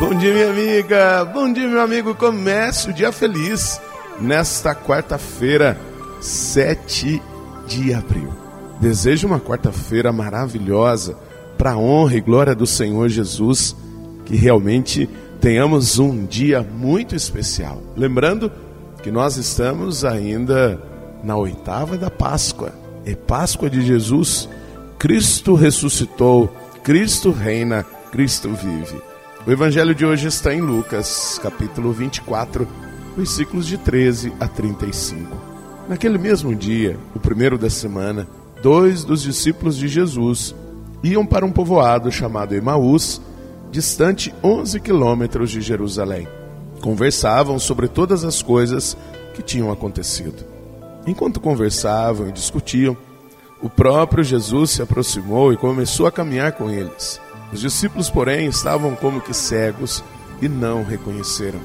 Bom dia, minha amiga. Bom dia, meu amigo. Comece o dia feliz nesta quarta-feira, 7 de abril. Desejo uma quarta-feira maravilhosa para a honra e glória do Senhor Jesus, que realmente tenhamos um dia muito especial. Lembrando que nós estamos ainda na oitava da Páscoa. É Páscoa de Jesus. Cristo ressuscitou, Cristo reina, Cristo vive. O evangelho de hoje está em Lucas, capítulo 24, versículos de 13 a 35. Naquele mesmo dia, o primeiro da semana, dois dos discípulos de Jesus iam para um povoado chamado Emaús, distante 11 quilômetros de Jerusalém. Conversavam sobre todas as coisas que tinham acontecido. Enquanto conversavam e discutiam, o próprio Jesus se aproximou e começou a caminhar com eles. Os discípulos, porém, estavam como que cegos e não reconheceram.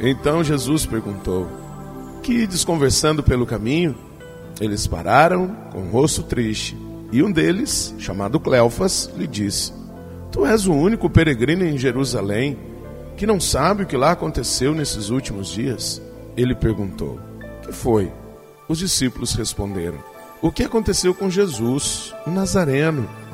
Então Jesus perguntou: Que ides conversando pelo caminho? Eles pararam com o rosto triste, e um deles, chamado Cleofas, lhe disse: Tu és o único peregrino em Jerusalém que não sabe o que lá aconteceu nesses últimos dias? Ele perguntou: Que foi? Os discípulos responderam: O que aconteceu com Jesus, o Nazareno,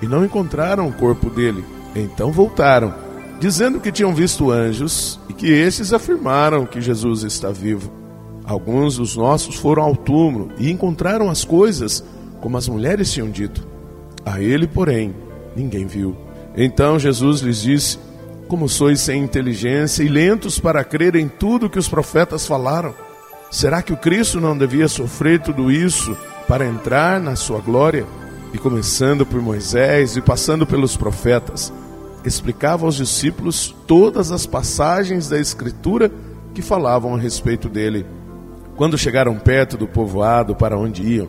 e não encontraram o corpo dele. Então voltaram, dizendo que tinham visto anjos e que estes afirmaram que Jesus está vivo. Alguns dos nossos foram ao túmulo e encontraram as coisas como as mulheres tinham dito. A ele, porém, ninguém viu. Então Jesus lhes disse: Como sois sem inteligência e lentos para crer em tudo que os profetas falaram? Será que o Cristo não devia sofrer tudo isso para entrar na sua glória? E começando por Moisés e passando pelos profetas, explicava aos discípulos todas as passagens da Escritura que falavam a respeito dele. Quando chegaram perto do povoado para onde iam,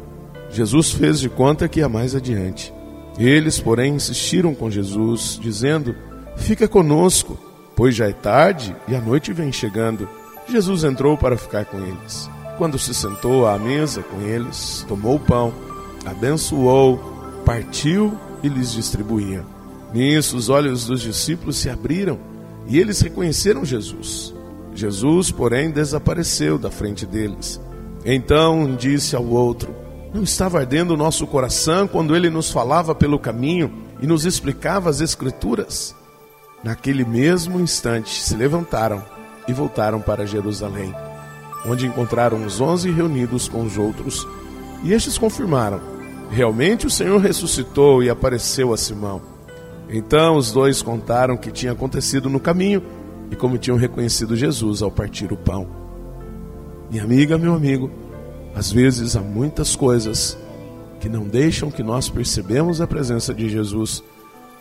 Jesus fez de conta que ia mais adiante. Eles, porém, insistiram com Jesus, dizendo: Fica conosco, pois já é tarde e a noite vem chegando. Jesus entrou para ficar com eles. Quando se sentou à mesa com eles, tomou o pão, abençoou, partiu e lhes distribuía. Nisso, os olhos dos discípulos se abriram e eles reconheceram Jesus. Jesus, porém, desapareceu da frente deles. Então disse ao outro: Não estava ardendo o nosso coração quando ele nos falava pelo caminho e nos explicava as Escrituras? Naquele mesmo instante se levantaram e voltaram para Jerusalém, onde encontraram os onze reunidos com os outros, e estes confirmaram: realmente o Senhor ressuscitou e apareceu a Simão. Então os dois contaram o que tinha acontecido no caminho e como tinham reconhecido Jesus ao partir o pão. Minha amiga, meu amigo, às vezes há muitas coisas que não deixam que nós percebamos a presença de Jesus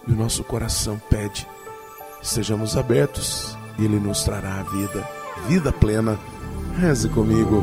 e o nosso coração pede. Estejamos abertos e Ele nos trará a vida, vida plena. Reze comigo.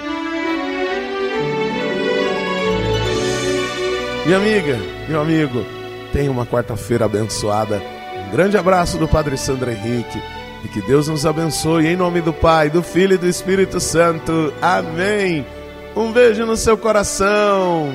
Minha amiga, meu amigo, tenha uma quarta-feira abençoada, grande abraço do Padre Sandro Henrique e que Deus nos abençoe em nome do Pai, do Filho e do Espírito Santo. Amém. Um beijo no seu coração.